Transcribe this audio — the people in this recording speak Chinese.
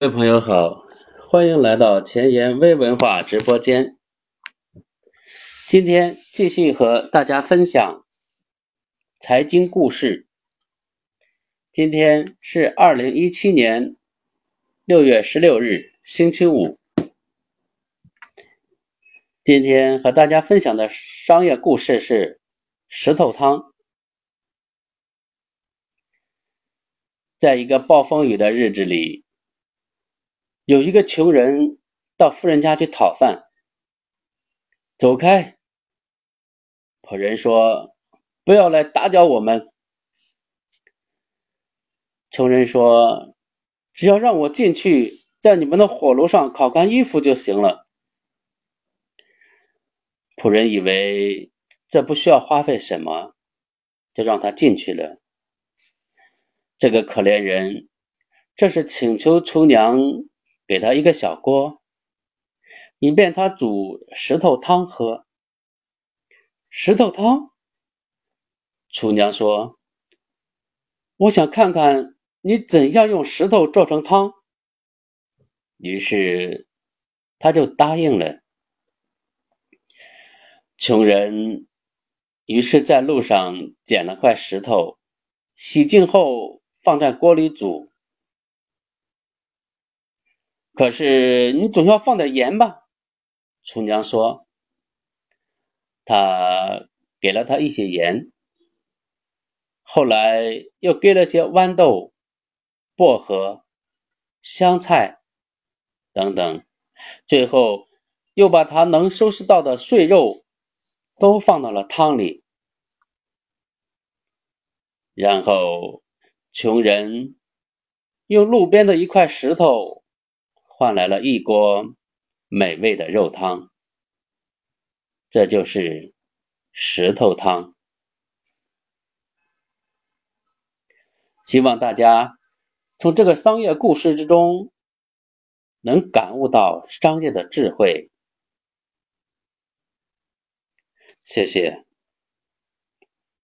各位朋友好，欢迎来到前沿微文化直播间。今天继续和大家分享财经故事。今天是二零一七年六月十六日，星期五。今天和大家分享的商业故事是石头汤。在一个暴风雨的日子里。有一个穷人到富人家去讨饭，走开！仆人说：“不要来打搅我们。”穷人说：“只要让我进去，在你们的火炉上烤干衣服就行了。”仆人以为这不需要花费什么，就让他进去了。这个可怜人，这是请求厨娘。给他一个小锅，以便他煮石头汤喝。石头汤，厨娘说：“我想看看你怎样用石头做成汤。”于是他就答应了。穷人于是在路上捡了块石头，洗净后放在锅里煮。可是你总要放点盐吧？厨娘说。他给了他一些盐，后来又给了些豌豆、薄荷、香菜等等，最后又把他能收拾到的碎肉都放到了汤里，然后穷人用路边的一块石头。换来了一锅美味的肉汤，这就是石头汤。希望大家从这个商业故事之中能感悟到商业的智慧。谢谢。